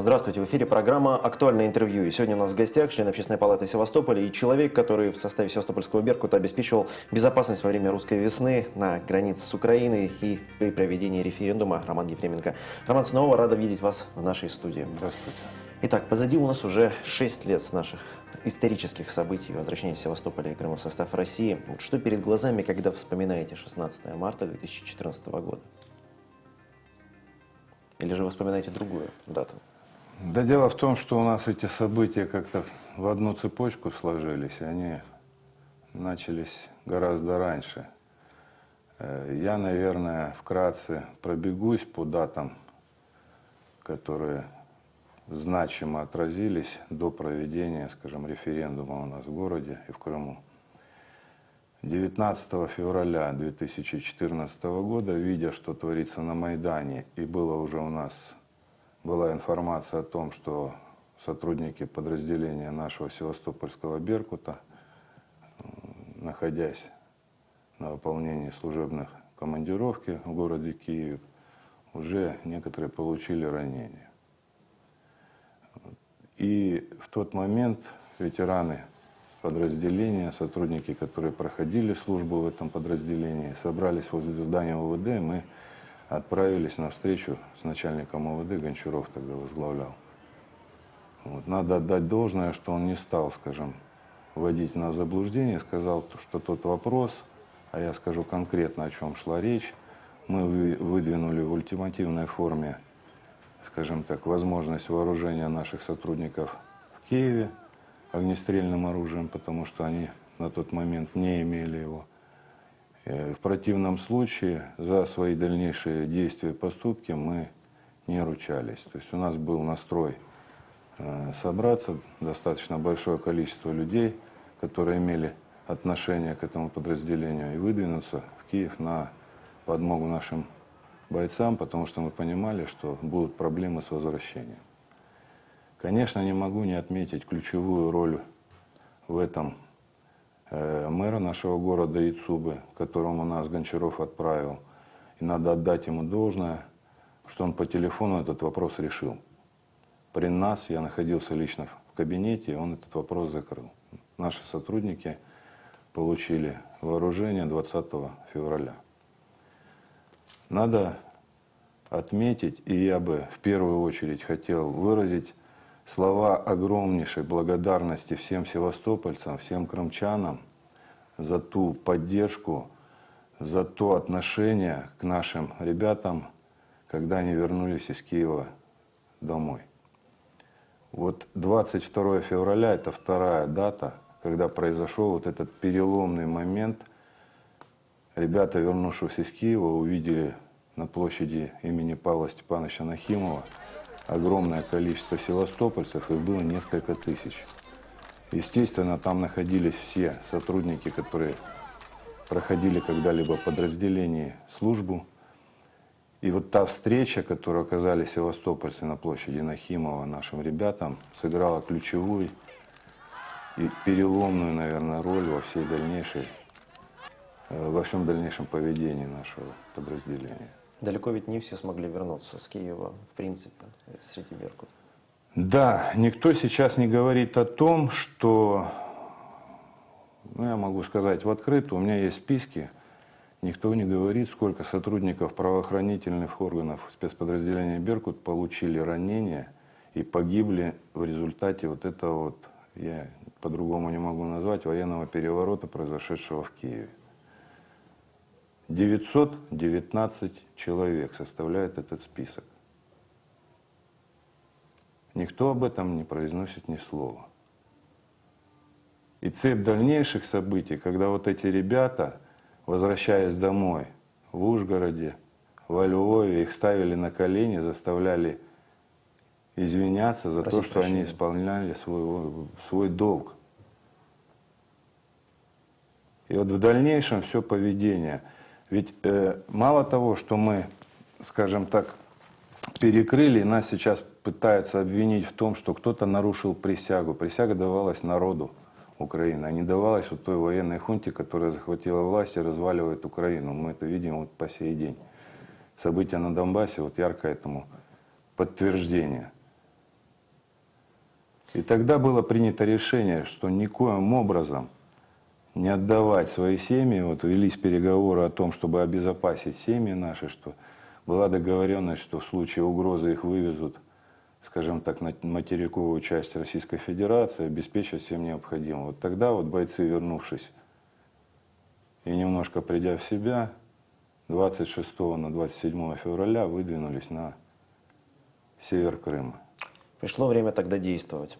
Здравствуйте, в эфире программа «Актуальное интервью». И сегодня у нас в гостях член Общественной палаты Севастополя и человек, который в составе Севастопольского Беркута обеспечивал безопасность во время русской весны на границе с Украиной и при проведении референдума Роман Ефременко. Роман, снова рада видеть вас в нашей студии. Здравствуйте. Итак, позади у нас уже 6 лет с наших исторических событий возвращения Севастополя и Крыма в состав России. Что перед глазами, когда вспоминаете 16 марта 2014 года? Или же вы вспоминаете другую дату? Да дело в том, что у нас эти события как-то в одну цепочку сложились, они начались гораздо раньше. Э, я, наверное, вкратце пробегусь по датам, которые значимо отразились до проведения, скажем, референдума у нас в городе и в Крыму. 19 февраля 2014 года, видя, что творится на Майдане, и было уже у нас была информация о том, что сотрудники подразделения нашего Севастопольского Беркута, находясь на выполнении служебных командировки в городе Киев, уже некоторые получили ранения. И в тот момент ветераны подразделения, сотрудники, которые проходили службу в этом подразделении, собрались возле здания ОВД, мы отправились на встречу с начальником ОВД, Гончаров тогда возглавлял. Вот. Надо отдать должное, что он не стал, скажем, вводить на заблуждение, сказал, что тот вопрос, а я скажу конкретно, о чем шла речь, мы выдвинули в ультимативной форме, скажем так, возможность вооружения наших сотрудников в Киеве огнестрельным оружием, потому что они на тот момент не имели его. Э, в противном случае за свои дальнейшие действия и поступки мы не ручались. То есть у нас был настрой э, собраться, достаточно большое количество людей, которые имели отношение к этому подразделению, и выдвинуться в Киев на подмогу нашим бойцам, потому что мы понимали, что будут проблемы с возвращением. Конечно, не могу не отметить ключевую роль в этом мэра нашего города Ицубы, которому нас Гончаров отправил. И надо отдать ему должное, что он по телефону этот вопрос решил. При нас, я находился лично в кабинете, он этот вопрос закрыл. Наши сотрудники получили вооружение 20 февраля. Надо отметить, и я бы в первую очередь хотел выразить слова огромнейшей благодарности всем севастопольцам, всем крымчанам за ту поддержку, за то отношение к нашим ребятам, когда они вернулись из Киева домой. Вот 22 февраля – это вторая дата, когда произошел вот этот переломный момент. Ребята, вернувшись из Киева, увидели на площади имени Павла Степановича Нахимова – огромное количество севастопольцев, их было несколько тысяч. Естественно, там находились все сотрудники, которые проходили когда-либо в подразделении службу. И вот та встреча, которую оказали севастопольцы на площади Нахимова нашим ребятам, сыграла ключевую и переломную, наверное, роль во всей дальнейшей, э, во всем дальнейшем поведении нашего подразделения. Далеко ведь не все смогли вернуться с Киева, в принципе, среди Беркут. Да, никто сейчас не говорит о том, что, ну, я могу сказать в открытую, у меня есть списки, никто не говорит, сколько сотрудников правоохранительных органов спецподразделения «Беркут» получили ранения и погибли в результате вот этого вот, я по-другому не могу назвать, военного переворота, произошедшего в Киеве. 919 человек составляет этот список. Никто об этом не произносит ни слова. И цепь дальнейших событий, когда вот эти ребята, возвращаясь домой в Ужгороде, во Львове, их ставили на колени, заставляли извиняться за Просить то, что прощения. они исполняли свой, свой долг. И вот в дальнейшем все поведение – ведь э, мало того, что мы, скажем так, перекрыли, нас сейчас пытаются обвинить в том, что кто-то нарушил присягу. Присяга давалась народу Украины, а не давалась вот той военной хунте, которая захватила власть и разваливает Украину. Мы это видим вот по сей день. События на Донбассе, вот ярко этому подтверждение. И тогда было принято решение, что никоим образом не отдавать свои семьи. Вот велись переговоры о том, чтобы обезопасить семьи наши, что была договоренность, что в случае угрозы их вывезут, скажем так, на материковую часть Российской Федерации, обеспечить всем необходимым. Вот тогда вот бойцы, вернувшись и немножко придя в себя, 26 на 27 февраля выдвинулись на север Крыма. Пришло время тогда действовать.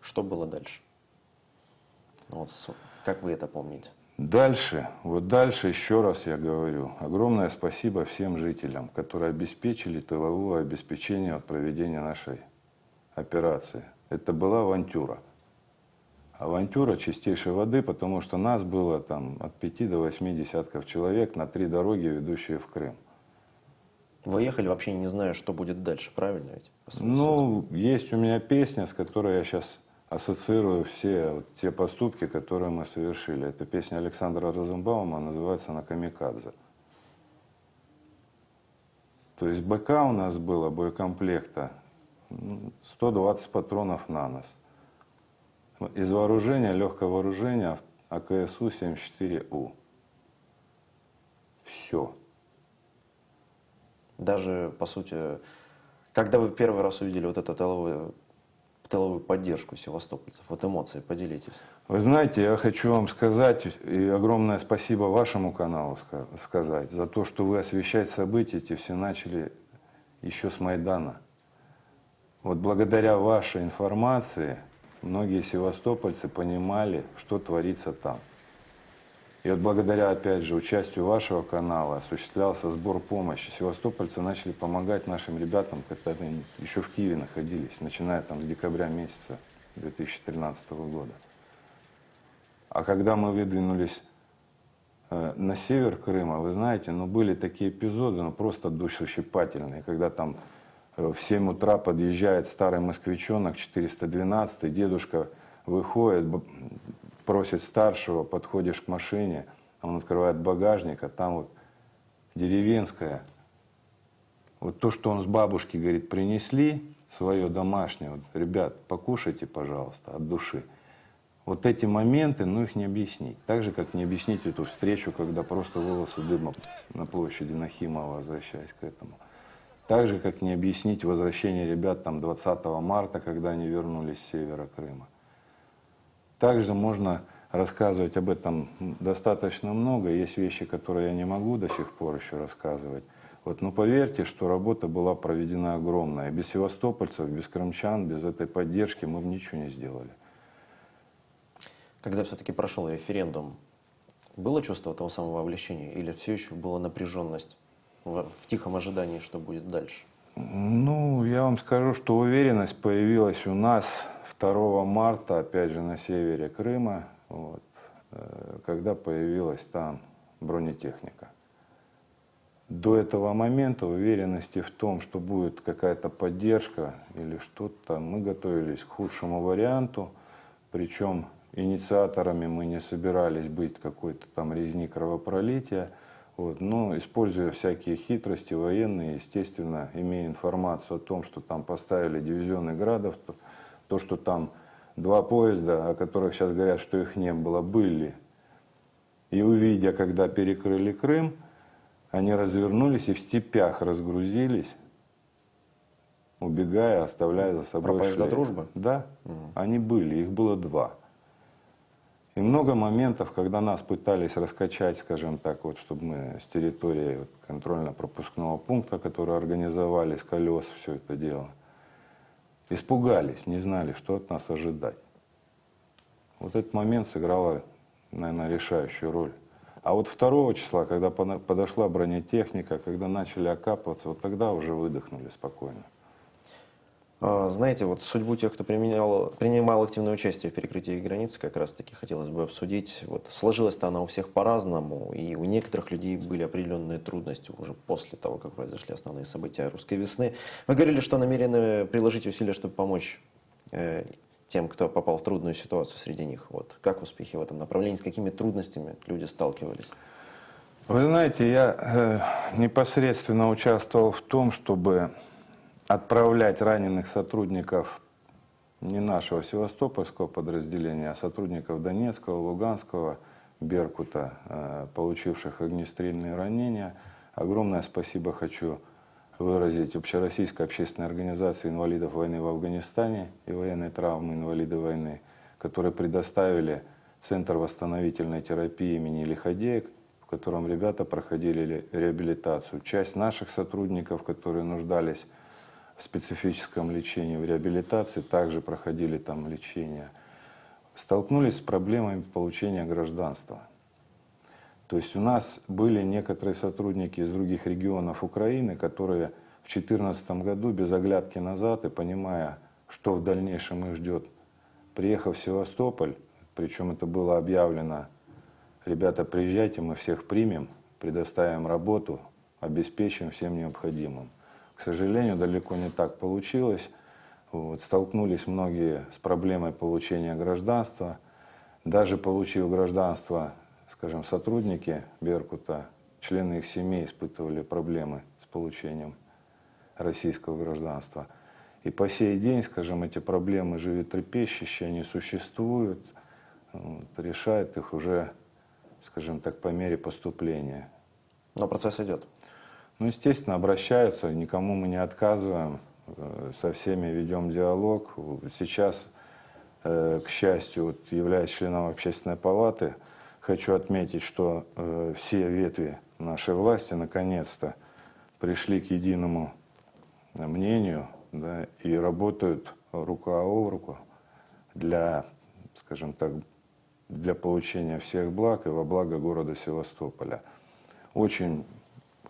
Что было дальше? Ну, вот, как вы это помните? Дальше, вот дальше еще раз я говорю, огромное спасибо всем жителям, которые обеспечили тыловое обеспечение от проведения нашей операции. Это была авантюра. Авантюра чистейшей воды, потому что нас было там от 5 до 8 десятков человек на три дороги, ведущие в Крым. Вы ехали вообще не зная, что будет дальше, правильно ведь? Ну, есть у меня песня, с которой я сейчас ассоциирую все вот те поступки, которые мы совершили. Это песня Александра Розенбаума, называется она «Камикадзе». То есть БК у нас было, боекомплекта, 120 патронов на нас. Из вооружения, легкого вооружения, АКСУ-74У. Все. Даже, по сути, когда вы первый раз увидели вот это тыловое тыловую поддержку севастопольцев? Вот эмоции, поделитесь. Вы знаете, я хочу вам сказать, и огромное спасибо вашему каналу сказать, за то, что вы освещать события эти все начали еще с Майдана. Вот благодаря вашей информации многие севастопольцы понимали, что творится там. И вот благодаря, опять же, участию вашего канала осуществлялся сбор помощи. Севастопольцы начали помогать нашим ребятам, которые еще в Киеве находились, начиная там с декабря месяца 2013 года. А когда мы выдвинулись э, на север Крыма, вы знаете, ну были такие эпизоды, ну просто душещипательные, когда там э, в 7 утра подъезжает старый москвичонок 412, дедушка выходит, просит старшего, подходишь к машине, он открывает багажник, а там вот деревенская. Вот то, что он с бабушки, говорит, принесли, свое домашнее, вот, ребят, покушайте, пожалуйста, от души. Вот эти моменты, ну их не объяснить. Так же, как не объяснить эту встречу, когда просто волосы дыма на площади Нахимова, возвращаясь к этому. Так же, как не объяснить возвращение ребят там 20 марта, когда они вернулись с севера Крыма. Также можно рассказывать об этом достаточно много. Есть вещи, которые я не могу до сих пор еще рассказывать. Вот, но поверьте, что работа была проведена огромная. Без севастопольцев, без крымчан, без этой поддержки мы бы ничего не сделали. Когда все-таки прошел референдум, было чувство того самого облегчения или все еще была напряженность в, в тихом ожидании, что будет дальше? Ну, я вам скажу, что уверенность появилась у нас 2 марта, опять же, на севере Крыма, вот, э, когда появилась там бронетехника. До этого момента уверенности в том, что будет какая-то поддержка или что-то, мы готовились к худшему варианту, причем инициаторами мы не собирались быть какой-то там резни кровопролития, вот, но используя всякие хитрости военные, естественно, имея информацию о том, что там поставили дивизионы градов, то, то, что там два поезда, о которых сейчас говорят, что их не было, были. И увидя, когда перекрыли Крым, они развернулись и в степях разгрузились, убегая, оставляя за собой... Про поезда дружбы? Да, угу. они были, их было два. И много моментов, когда нас пытались раскачать, скажем так, вот, чтобы мы с территории контрольно-пропускного пункта, который организовали с колес все это дело – испугались, не знали, что от нас ожидать. Вот этот момент сыграл, наверное, решающую роль. А вот 2 числа, когда подошла бронетехника, когда начали окапываться, вот тогда уже выдохнули спокойно. А, знаете, вот судьбу тех, кто применял, принимал активное участие в перекрытии границ, как раз-таки хотелось бы обсудить. Вот сложилась-то она у всех по-разному, и у некоторых людей были определенные трудности уже после того, как произошли основные события русской весны. Вы говорили, что намерены приложить усилия, чтобы помочь э, тем, кто попал в трудную ситуацию среди них. Вот как успехи в этом направлении, с какими трудностями люди сталкивались? Вы знаете, я э, непосредственно участвовал в том, чтобы отправлять раненых сотрудников не нашего севастопольского подразделения, а сотрудников Донецкого, Луганского, Беркута, э, получивших огнестрельные ранения. Огромное спасибо хочу выразить Общероссийской общественной организации инвалидов войны в Афганистане и военной травмы инвалиды войны, которые предоставили Центр восстановительной терапии имени Лиходеек, в котором ребята проходили реабилитацию. Часть наших сотрудников, которые нуждались специфическом лечении, в реабилитации, также проходили там лечение, столкнулись с проблемами получения гражданства. То есть у нас были некоторые сотрудники из других регионов Украины, которые в 2014 году без оглядки назад и понимая, что в дальнейшем их ждет, приехав в Севастополь, причем это было объявлено, ребята, приезжайте, мы всех примем, предоставим работу, обеспечим всем необходимым. К сожалению, далеко не так получилось. Вот, столкнулись многие с проблемой получения гражданства. Даже получив гражданство, скажем, сотрудники Беркута, члены их семей испытывали проблемы с получением российского гражданства. И по сей день, скажем, эти проблемы животрепещущие, они существуют, вот, решает их уже, скажем так, по мере поступления. Но процесс идет. Ну, естественно, обращаются, никому мы не отказываем, э, со всеми ведем диалог. Сейчас, э, к счастью, вот, являясь членом общественной палаты, хочу отметить, что э, все ветви нашей власти наконец-то пришли к единому мнению да, и работают рука об руку для, скажем так, для получения всех благ и во благо города Севастополя. Очень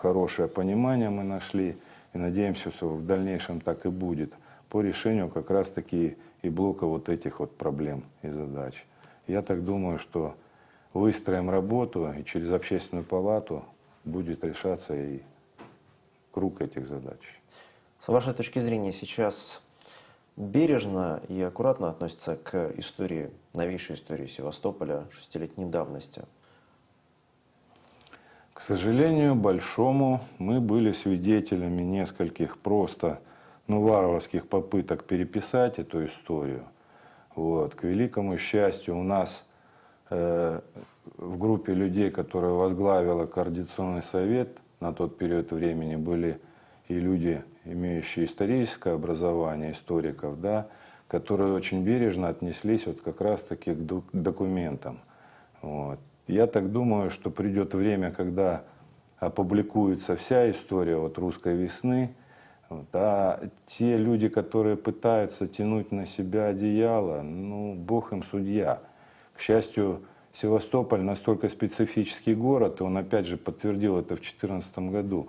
хорошее понимание мы нашли и надеемся, что в дальнейшем так и будет по решению как раз-таки и блока вот этих вот проблем и задач. Я так думаю, что выстроим работу и через общественную палату будет решаться и круг этих задач. С вашей точки зрения сейчас бережно и аккуратно относится к истории, новейшей истории Севастополя шестилетней давности? К сожалению, большому мы были свидетелями нескольких просто ну, варварских попыток переписать эту историю. Вот. К великому счастью, у нас э, в группе людей, которая возглавила Координационный совет, на тот период времени были и люди, имеющие историческое образование, историков, да, которые очень бережно отнеслись вот как раз-таки к документам. Вот. Я так думаю, что придет время, когда опубликуется вся история вот русской весны, вот, а те люди, которые пытаются тянуть на себя одеяло, ну, бог им судья. К счастью, Севастополь настолько специфический город, и он опять же подтвердил это в 2014 году,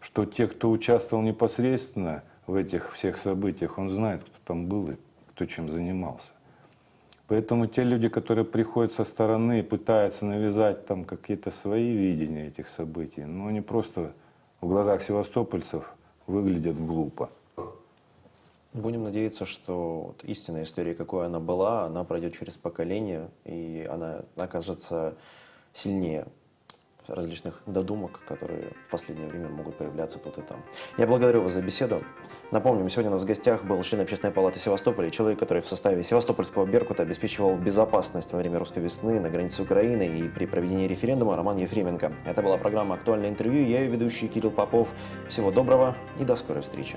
что те, кто участвовал непосредственно в этих всех событиях, он знает, кто там был и кто чем занимался. Поэтому те люди, которые приходят со стороны и пытаются навязать там какие-то свои видения этих событий, ну они просто в глазах севастопольцев выглядят глупо. Будем надеяться, что вот истинная история, какой она была, она пройдет через поколение, и она окажется сильнее различных додумок, которые в последнее время могут появляться тут и там. Я благодарю вас за беседу. Напомним, сегодня у нас в гостях был член Общественной палаты Севастополя человек, который в составе Севастопольского Беркута обеспечивал безопасность во время русской весны на границе Украины и при проведении референдума Роман Ефременко. Это была программа «Актуальное интервью». Я ее ведущий Кирилл Попов. Всего доброго и до скорой встречи.